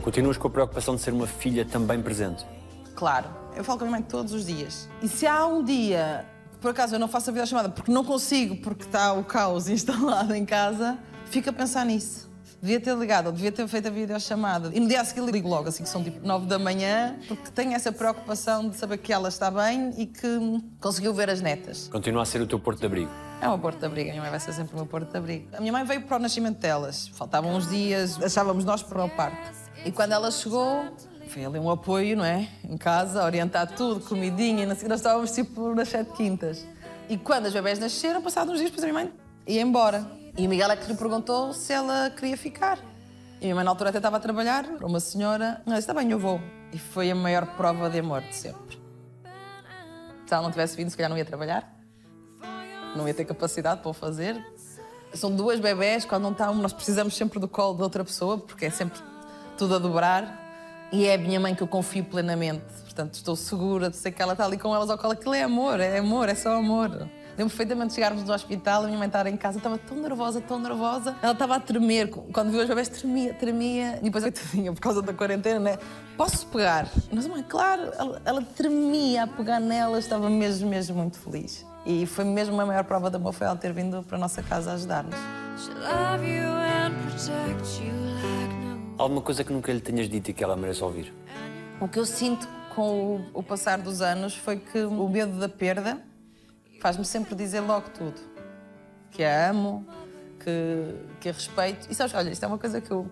Continuas com a preocupação de ser uma filha também presente? Claro, eu falo com a minha mãe todos os dias. E se há um dia, por acaso eu não faço a videochamada porque não consigo, porque está o caos instalado em casa, fico a pensar nisso. Devia ter ligado, ou devia ter feito a videochamada. E no dia a seguir ligo logo, assim que são tipo 9 da manhã, porque tenho essa preocupação de saber que ela está bem e que conseguiu ver as netas. Continua a ser o teu porto de abrigo? É uma porto de abrigo, a minha mãe vai ser sempre o meu porto de abrigo. A minha mãe veio para o nascimento delas, faltavam uns dias, achávamos nós para o parto. E quando ela chegou, foi ali um apoio, não é? Em casa, orientar tudo, comidinha, e nós estávamos tipo nas sete quintas. E quando as bebés nasceram, passados uns dias, depois a minha mãe ia embora. E o Miguel é que lhe perguntou se ela queria ficar. E a minha mãe na altura até estava a trabalhar para uma senhora. Ela disse, está bem, eu vou. E foi a maior prova de amor de sempre. Se ela não tivesse vindo, se calhar não ia trabalhar não ia ter capacidade para o fazer. São duas bebés, quando não está nós precisamos sempre do colo de outra pessoa, porque é sempre tudo a dobrar. E é a minha mãe que eu confio plenamente. Portanto, estou segura de ser que ela está ali com elas ao colo. Aquilo é amor, é amor, é só amor. Lembro perfeitamente de chegarmos no hospital, a minha mãe estar em casa, estava tão nervosa, tão nervosa. Ela estava a tremer, quando viu as bebés tremia, tremia. E depois, coitadinha, por causa da quarentena, né? Posso pegar? Mas, mãe, claro, ela, ela tremia a pegar nelas, estava mesmo, mesmo muito feliz. E foi mesmo a maior prova de amor, foi ela ter vindo para a nossa casa ajudar-nos. Alguma coisa que nunca lhe tenhas dito e que ela merece ouvir? O que eu sinto com o, o passar dos anos foi que o medo da perda faz-me sempre dizer logo tudo. Que a amo, que, que a respeito. E sabes, olha, isto é uma coisa que eu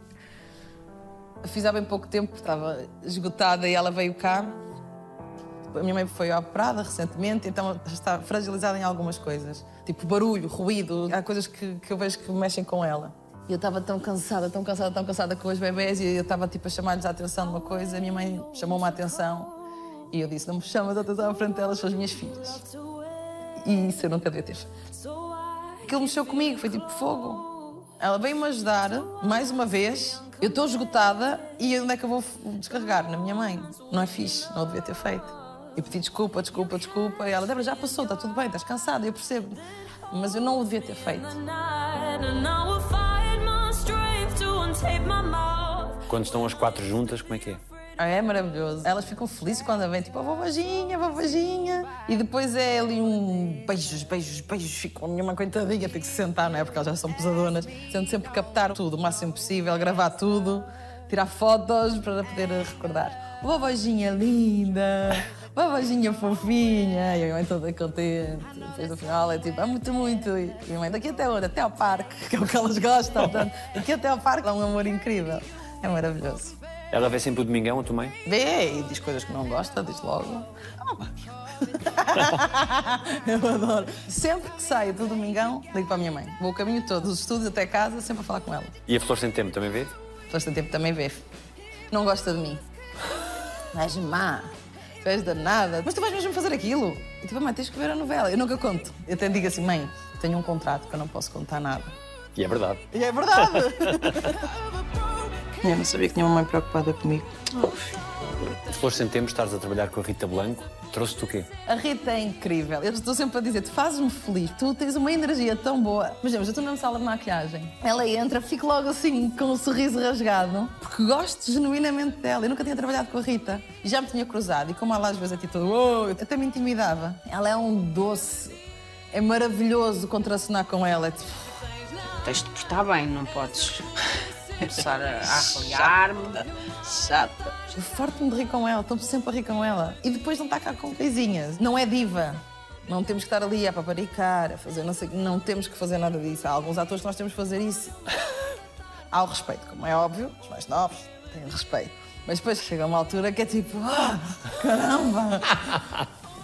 fiz há bem pouco tempo, estava esgotada e ela veio cá. A minha mãe foi operada recentemente, então está fragilizada em algumas coisas. Tipo barulho, ruído, há coisas que, que eu vejo que mexem com ela. E eu estava tão cansada, tão cansada, tão cansada com os bebés e eu estava tipo a chamar-lhes a atenção de uma coisa. A minha mãe chamou-me a atenção e eu disse: Não me chamas a atenção à frente delas, são as minhas filhas. E isso eu nunca devia ter. Aquilo mexeu comigo, foi tipo fogo. Ela veio-me ajudar, mais uma vez. Eu estou esgotada e onde é que eu vou descarregar? Na minha mãe. Não é fixe, não devia ter feito. E pedi desculpa, desculpa, desculpa. E ela, Débora, já passou, está tudo bem, estás cansada, eu percebo. Mas eu não o devia ter feito. Quando estão as quatro juntas, como é que é? Ah, É maravilhoso. Elas ficam felizes quando vêm, tipo, a vovojinha, a vovojinha. E depois é ali um beijos, beijos, beijos. Ficam a minha mãe coitadinha, tem que se sentar, não é? Porque elas já são pesadonas. Tento sempre captar tudo, o máximo possível, gravar tudo, tirar fotos para poder recordar. Vovojinha linda, vovojinha fofinha. E a mãe toda contente. Depois no final é tipo, é muito, muito. E a minha mãe, daqui até onde? Até ao parque, que é o que elas gostam. Portanto, daqui até ao parque dá um amor incrível. É maravilhoso. Ela vê sempre o Domingão, a tua mãe? Vê e diz coisas que não gosta, diz logo. Ah. Eu adoro. Sempre que saio do domingão, ligo para a minha mãe. Vou o caminho todo, dos estudos até casa, sempre a falar com ela. E a Flor Sem Tempo também vê? Todo tempo também vê. Não gosta de mim. És má. Tu és danada. Mas tu vais mesmo fazer aquilo? E tipo, mãe, tens que ver a novela. Eu nunca conto. Eu até digo assim, mãe, tenho um contrato que eu não posso contar nada. E é verdade. E é verdade. eu não sabia que tinha uma mãe preocupada comigo. A Flor Sem Tempo, estás a trabalhar com a Rita Blanco, trouxe-te o quê? A Rita é incrível. Eu estou sempre a dizer, tu fazes-me feliz, tu tens uma energia tão boa. Mas, exemplo, eu estou na sala de maquilhagem. Ela entra, fico logo assim, com um sorriso rasgado, porque gosto genuinamente dela. Eu nunca tinha trabalhado com a Rita. E já me tinha cruzado. E como ela às vezes é tipo, oh, até me intimidava. Ela é um doce. É maravilhoso contracenar com ela. É tipo, Tens de portar bem, não podes começar a a avaliar-me. chata. Eu farto-me de rir com ela, estou sempre a rir com ela. E depois não está cá com coisinhas. Não é diva. Não temos que estar ali a paparicar, a fazer não sei Não temos que fazer nada disso. Há alguns atores que nós temos que fazer isso. Há o respeito, como é óbvio. Os mais novos têm respeito. Mas depois chega uma altura que é tipo, ah, caramba!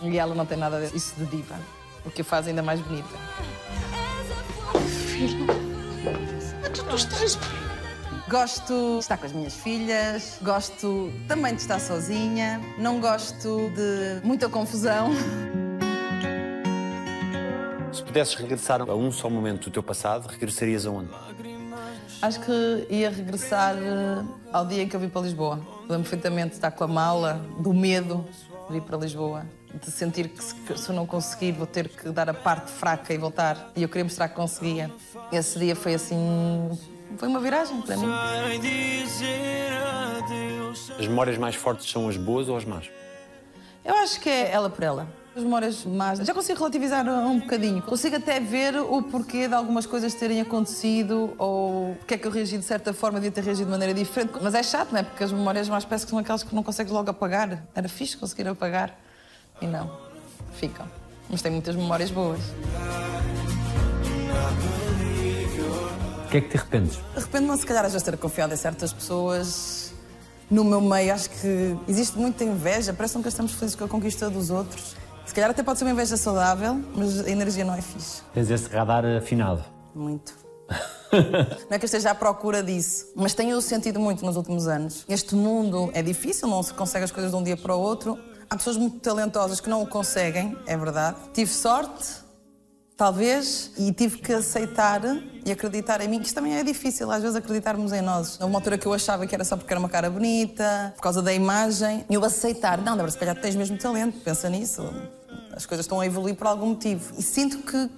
E ela não tem nada disso de diva. O que a faz ainda mais bonita. Gosto de estar com as minhas filhas, gosto também de estar sozinha, não gosto de muita confusão. Se pudesses regressar a um só momento do teu passado, regressarias aonde? Acho que ia regressar eh, ao dia em que eu vim para Lisboa. Lembro perfeitamente de estar com a mala, do medo de ir para Lisboa, de sentir que se, que se eu não conseguir vou ter que dar a parte fraca e voltar. E eu queria mostrar que conseguia. Esse dia foi assim. Foi uma viragem para mim. As memórias mais fortes são as boas ou as más? Eu acho que é ela por ela. As memórias más. Já consigo relativizar um bocadinho. Consigo até ver o porquê de algumas coisas terem acontecido ou porque é que eu reagi de certa forma, devia ter reagido de maneira diferente. Mas é chato, não é? Porque as memórias mais parece que são aquelas que não consegues logo apagar. Era fixe conseguir apagar. E não. Ficam. Mas tem muitas memórias boas. O que é que te arrependes? Arrependo-me, se calhar, às vezes ter confiado em certas pessoas. No meu meio, acho que existe muita inveja. Parece que estamos felizes com a conquista dos outros. Se calhar até pode ser uma inveja saudável, mas a energia não é fixe. Tens esse radar afinado. Muito. não é que eu esteja à procura disso, mas tenho sentido muito nos últimos anos. Este mundo é difícil, não se consegue as coisas de um dia para o outro. Há pessoas muito talentosas que não o conseguem, é verdade. Tive sorte, talvez, e tive que aceitar e acreditar em mim, que isto também é difícil, às vezes acreditarmos em nós. Houve uma altura que eu achava que era só porque era uma cara bonita, por causa da imagem, e eu aceitar, não, Débora, se calhar tens mesmo talento, pensa nisso, as coisas estão a evoluir por algum motivo. E sinto que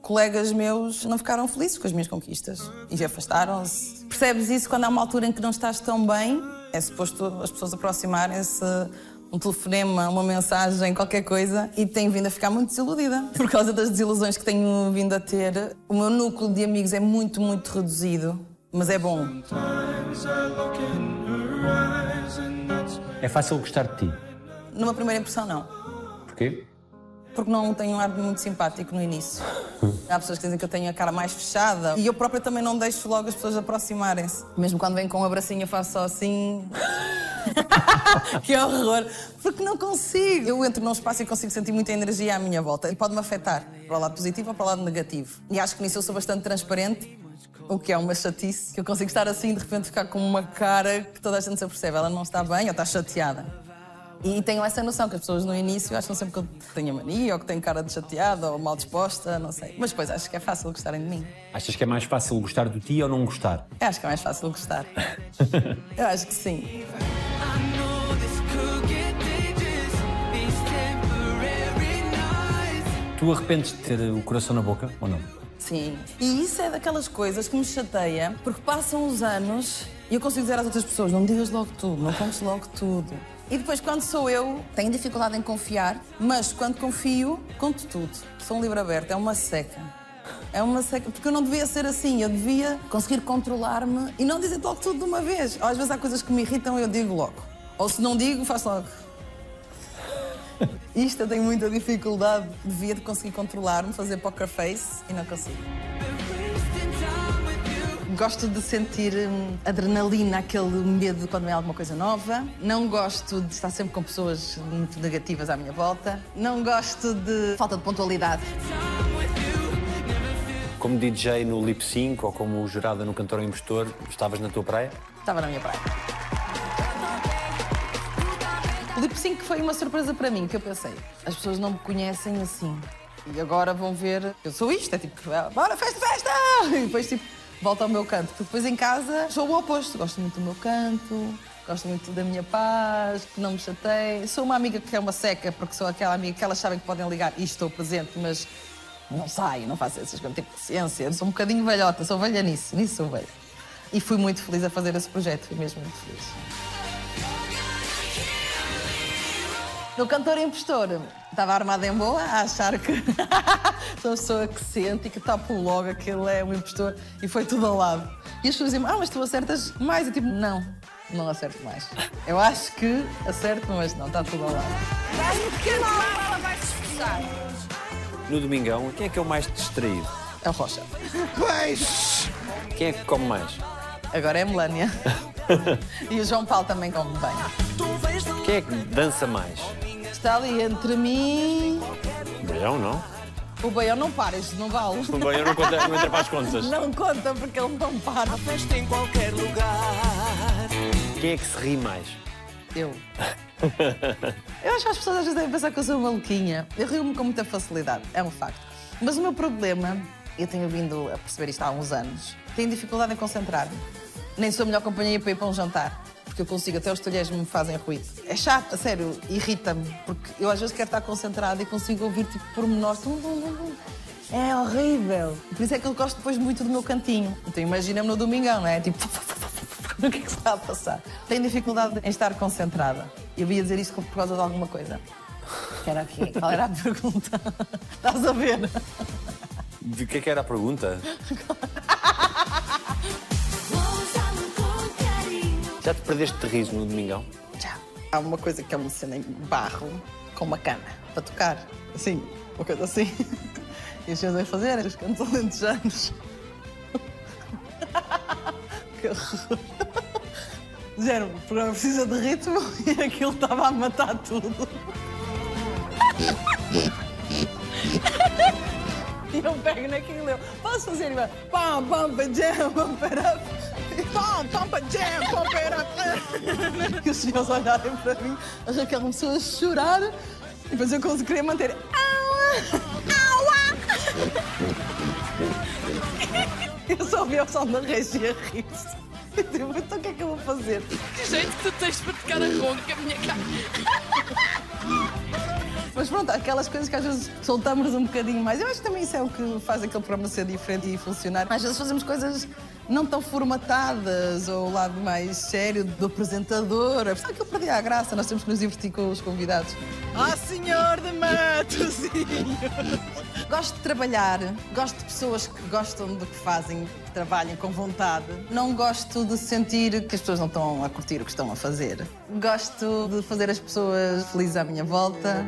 colegas meus não ficaram felizes com as minhas conquistas e afastaram-se. Percebes isso quando há uma altura em que não estás tão bem? É suposto as pessoas aproximarem-se, um telefonema, uma mensagem, qualquer coisa, e tenho vindo a ficar muito desiludida por causa das desilusões que tenho vindo a ter. O meu núcleo de amigos é muito, muito reduzido, mas é bom. É fácil gostar de ti. Numa primeira impressão, não. Porquê? Porque não tenho um ar muito simpático no início. Há pessoas que dizem que eu tenho a cara mais fechada. E eu própria também não deixo logo as pessoas aproximarem-se. Mesmo quando vêm com um abracinho, eu faço só assim. que horror! Porque não consigo. Eu entro num espaço e consigo sentir muita energia à minha volta. E pode-me afetar para o lado positivo ou para o lado negativo. E acho que nisso eu sou bastante transparente. O que é uma chatice, que eu consigo estar assim de repente ficar com uma cara que toda a gente se apercebe. Ela não está bem ou está chateada. E tenho essa noção que as pessoas no início acham sempre que eu tenho mania ou que tenho cara de chateada ou mal disposta, não sei. Mas depois acho que é fácil gostarem de mim. Achas que é mais fácil gostar de ti ou não gostar? Eu acho que é mais fácil gostar. Eu acho que sim. Tu arrependes de ter o coração na boca ou não? Sim. E isso é daquelas coisas que me chateia, porque passam os anos e eu consigo dizer às outras pessoas: não digas logo tudo, não contes logo tudo. E depois, quando sou eu, tenho dificuldade em confiar, mas quando confio, conto tudo. Sou um livro aberto, é uma seca. É uma seca, porque eu não devia ser assim, eu devia conseguir controlar-me e não dizer logo tudo de uma vez. Às vezes há coisas que me irritam eu digo logo. Ou se não digo, faço logo. Isto eu tenho muita dificuldade. Devia de conseguir controlar-me, fazer poker face e não consigo. Gosto de sentir hum, adrenalina, aquele medo quando vem alguma coisa nova. Não gosto de estar sempre com pessoas muito negativas à minha volta. Não gosto de falta de pontualidade. Como DJ no Lip Sync ou como jurada no Cantor Impostor, estavas na tua praia? Estava na minha praia. O Lip Sync foi uma surpresa para mim, que eu pensei, as pessoas não me conhecem assim. E agora vão ver, eu sou isto, é tipo, bora, festa, festa! E depois, tipo, volto ao meu canto. Porque depois em casa sou o oposto, gosto muito do meu canto, gosto muito da minha paz, que não me chateie. Sou uma amiga que é uma seca, porque sou aquela amiga que elas sabem que podem ligar e estou presente, mas não saio, não faço essas coisas, não tenho paciência. Sou um bocadinho velhota, sou velha nisso, nisso sou velha. E fui muito feliz a fazer esse projeto, fui mesmo muito feliz. No Cantor Impostor, estava armada em boa, a achar que sou uma pessoa que sente e que topa logo aquele é um impostor e foi tudo ao lado. E as pessoas diziam, ah, mas tu acertas mais. E tipo, não, não acerto mais. Eu acho que acerto, mas não, está tudo ao lado. ela vai se esforçar. No Domingão, quem é que é o mais distraído? É o Rocha. Quem é que come mais? Agora é a Melânia. e o João Paulo também come bem. Quem é que dança mais? Está ali entre mim. Beião, não? O Baião não para, isto não vale. O Beião não, conta, não entra para as contas. Não conta porque ele não para. Quem é que se ri mais? Eu. Eu acho que as pessoas às vezes devem pensar que eu sou maluquinha. Eu rio-me com muita facilidade, é um facto. Mas o meu problema, eu tenho vindo a perceber isto há uns anos, tenho dificuldade em concentrar-me. Nem sou a melhor companhia para ir para um jantar. Eu consigo, até os talheres me fazem ruído. É chato, a sério, irrita-me. Porque eu às vezes quero estar concentrada e consigo ouvir tipo pormenores. Tum, tum, tum, tum. É horrível. Por isso é que eu gosto depois muito do meu cantinho. Então imagina-me no domingão, não é? Tipo, o que é que se está a passar? Tenho dificuldade em estar concentrada. Eu ia dizer isso por causa de alguma coisa. Que era aqui. Qual era a pergunta? Estás a ver? De que é que era a pergunta? Já te perdeste de riso no Domingão? Já. Há uma coisa que é uma cena em barro com uma cana para tocar. Assim, uma coisa assim. E as pessoas vêm fazer os cantos alentejanos. Que horror. Zero, o programa precisa de ritmo e aquilo estava a matar tudo. E eu pego naquilo e eu, posso fazer? E vai, pam, pam, pa, jam, pam, para, pam, pam, pa, jam, pam, para. E os senhores olharem para mim, acham que ela começou a chorar e depois eu conseguiria manter. Aua! Aua! Eu só ouvi o som da Regi a rir-se. Eu digo, então o que é que eu vou fazer? Que jeito que tu tens para tocar a ronca, minha cara. Mas pronto, aquelas coisas que às vezes soltamos um bocadinho mais. Eu acho que também isso é o que faz aquele programa ser diferente e funcionar. Às vezes fazemos coisas não tão formatadas, ou o lado mais sério do apresentador. Apesar que eu perdi a graça, nós temos que nos divertir com os convidados. Ah, senhor de Matosinho! Gosto de trabalhar, gosto de pessoas que gostam do que fazem, que trabalham com vontade. Não gosto de sentir que as pessoas não estão a curtir o que estão a fazer. Gosto de fazer as pessoas felizes à minha volta.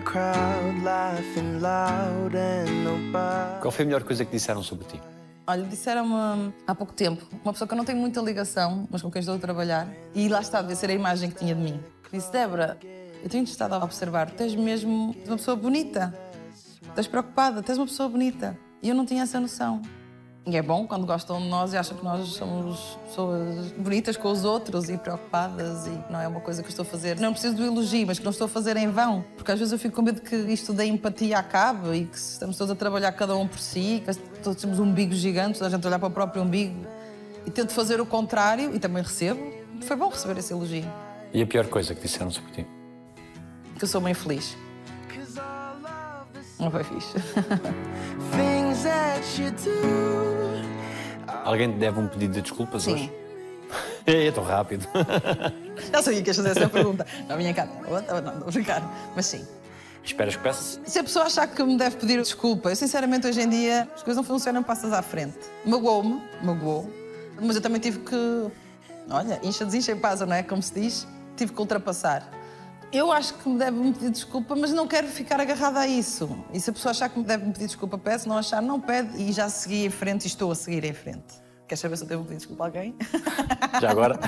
Qual foi a melhor coisa que disseram sobre ti? Olha, disseram-me há pouco tempo, uma pessoa que eu não tenho muita ligação, mas com quem estou a trabalhar, e lá está, devia ser a imagem que tinha de mim. Disse, Débora, eu tenho estado a observar, tens mesmo uma pessoa bonita, estás preocupada, tens uma pessoa bonita. E eu não tinha essa noção. E é bom quando gostam de nós e acham que nós somos pessoas bonitas com os outros e preocupadas e não é uma coisa que eu estou a fazer. Não preciso do elogio, mas que não estou a fazer em vão. Porque às vezes eu fico com medo que isto da empatia acabe e que estamos todos a trabalhar cada um por si, que todos temos um umbigo gigante, toda a gente olhar para o próprio umbigo. E tento fazer o contrário e também recebo. Foi bom receber esse elogio. E a pior coisa que disseram sobre ti? Que eu sou mãe feliz. Não foi fixe. Alguém te deve um pedido de desculpas Sim. hoje? É, é tão rápido. Já sabia que ias fazer essa pergunta. Na minha cara. Não, estou a brincar. Mas sim. Esperas que peças? Se a pessoa achar que me deve pedir desculpa, eu sinceramente hoje em dia as coisas não funcionam passas à frente. Magoou-me, magoou, mas eu também tive que. Olha, incha, desincha e passa, não é? Como se diz, tive que ultrapassar. Eu acho que me deve me pedir desculpa, mas não quero ficar agarrada a isso. E se a pessoa achar que me deve me pedir desculpa, peço, não achar, não pede e já segui em frente e estou a seguir em frente. Queres saber se eu devo pedir desculpa a alguém? Já agora?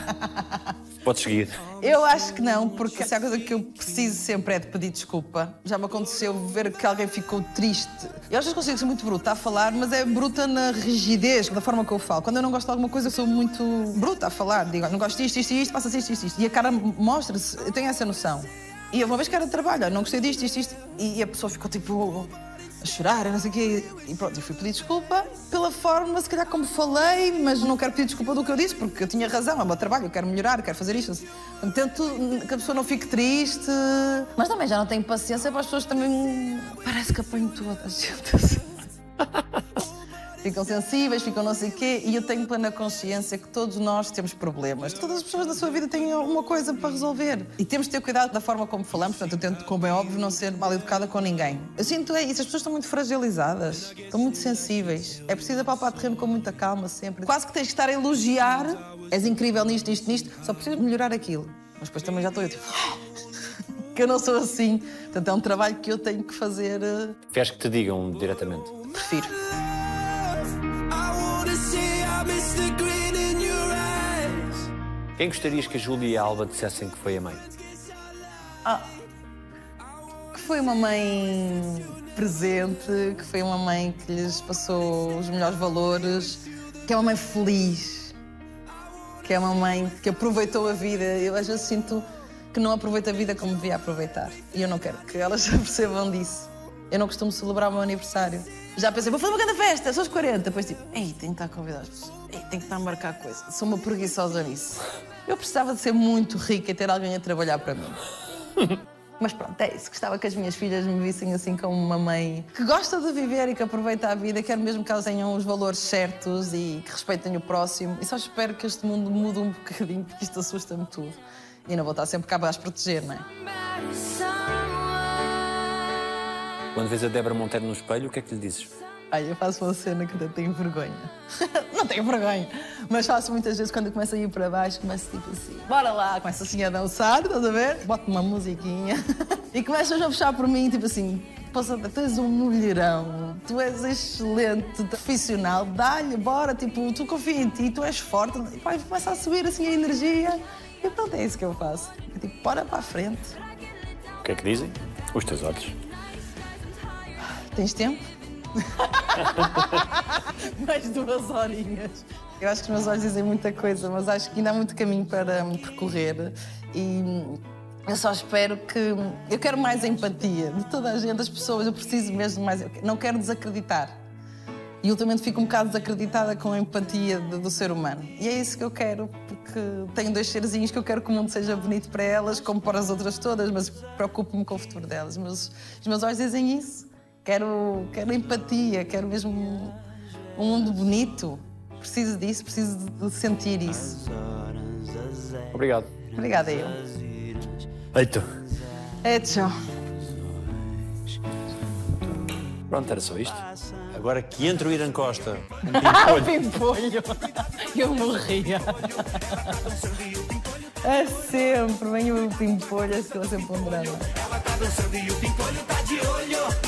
Podes seguir. Eu acho que não, porque se há coisa que eu preciso sempre é de pedir desculpa. Já me aconteceu ver que alguém ficou triste. Eu às vezes consigo ser muito bruta a falar, mas é bruta na rigidez, da forma que eu falo. Quando eu não gosto de alguma coisa, eu sou muito bruta a falar. Digo, "Olha, não gosto disto, isto e isto, passa-se isto, isto, isto. E a cara mostra-se, eu tenho essa noção. E eu uma vez que era de trabalho, "Olha, não gostei disto, isto, isto. E a pessoa ficou tipo a chorar, não sei o quê. E pronto, eu fui pedir desculpa pela forma, se calhar, como falei, mas não quero pedir desculpa do que eu disse, porque eu tinha razão, é o meu trabalho, eu quero melhorar, eu quero fazer isto. Tento que a pessoa não fique triste. Mas também já não tenho paciência para as pessoas também. Parece que apanho toda a gente assim. Ficam sensíveis, ficam não sei o quê, e eu tenho plena consciência que todos nós temos problemas. Todas as pessoas na sua vida têm alguma coisa para resolver. E temos de ter cuidado da forma como falamos, portanto, eu tento, como é óbvio, não ser mal educada com ninguém. Eu sinto é isso, as pessoas estão muito fragilizadas, estão muito sensíveis. É preciso apalpar terreno com muita calma sempre. Quase que tens que estar a elogiar, és incrível nisto, nisto, nisto, só preciso melhorar aquilo. Mas depois também já estou eu tipo. que eu não sou assim. Portanto, é um trabalho que eu tenho que fazer. eh, Queres que te digam diretamente? Prefiro. Quem gostarias que a Júlia e a Alba dissessem que foi a mãe? que foi uma mãe presente, que foi uma mãe que lhes passou os melhores valores, que é uma mãe feliz, que é uma mãe que aproveitou a vida. Eu às vezes sinto que não aproveita a vida como devia aproveitar. E eu não quero que elas percebam disso. Eu não costumo celebrar o meu aniversário. Já pensei, vou fazer uma grande festa, sou os 40. Depois tipo, ei, tenho que estar a convidar as pessoas. Ei, tenho que estar a marcar coisa. Sou uma preguiçosa nisso. Eu precisava de ser muito rica e ter alguém a trabalhar para mim. Mas pronto, é isso. Gostava que as minhas filhas me vissem assim como uma mãe que gosta de viver e que aproveita a vida. Quero mesmo que elas tenham os valores certos e que respeitem o próximo. E só espero que este mundo mude um bocadinho, porque isto assusta-me tudo. E não vou estar sempre cá para as proteger, não é? Quando vês a Débora Monteiro no espelho, o que é que lhe dizes? Olha, eu faço uma cena que até tenho vergonha. não tenho vergonha, mas faço muitas vezes quando eu começo a ir para baixo, começo tipo assim, bora lá, começo assim a dançar, estás a ver? Boto uma musiquinha e começas a puxar por mim, tipo assim, tu és um mulherão, tu és excelente, profissional, dá-lhe, bora, tipo, tu confia em ti, tu és forte, e pá, começa a subir assim a energia e pronto, é isso que eu faço. É tipo, bora para a frente. O que é que dizem? Os teus olhos. Tens tempo? Mais duas horinhas. Eu acho que os meus olhos dizem muita coisa, mas acho que ainda há muito caminho para me percorrer. E eu só espero que. Eu quero mais empatia de toda a gente, das pessoas. Eu preciso mesmo mais. Não quero desacreditar. E ultimamente fico um bocado desacreditada com a empatia de- do ser humano. E é isso que eu quero, porque tenho dois serzinhos que eu quero que o mundo seja bonito para elas, como para as outras todas, mas preocupo-me com o futuro delas. Mas os meus olhos dizem isso. Quero, quero empatia, quero mesmo um mundo bonito. preciso disso, preciso de- sentir isso. Obrigado. Obrigada, eu. É, tchau. Pronto, era só isto. Agora que entra o Irã Costa. O pimpolho. Eu morria. É sempre, vem o pimpolho, estou sempre um drama. Ela tá dançando e o pimpolho tá de olho.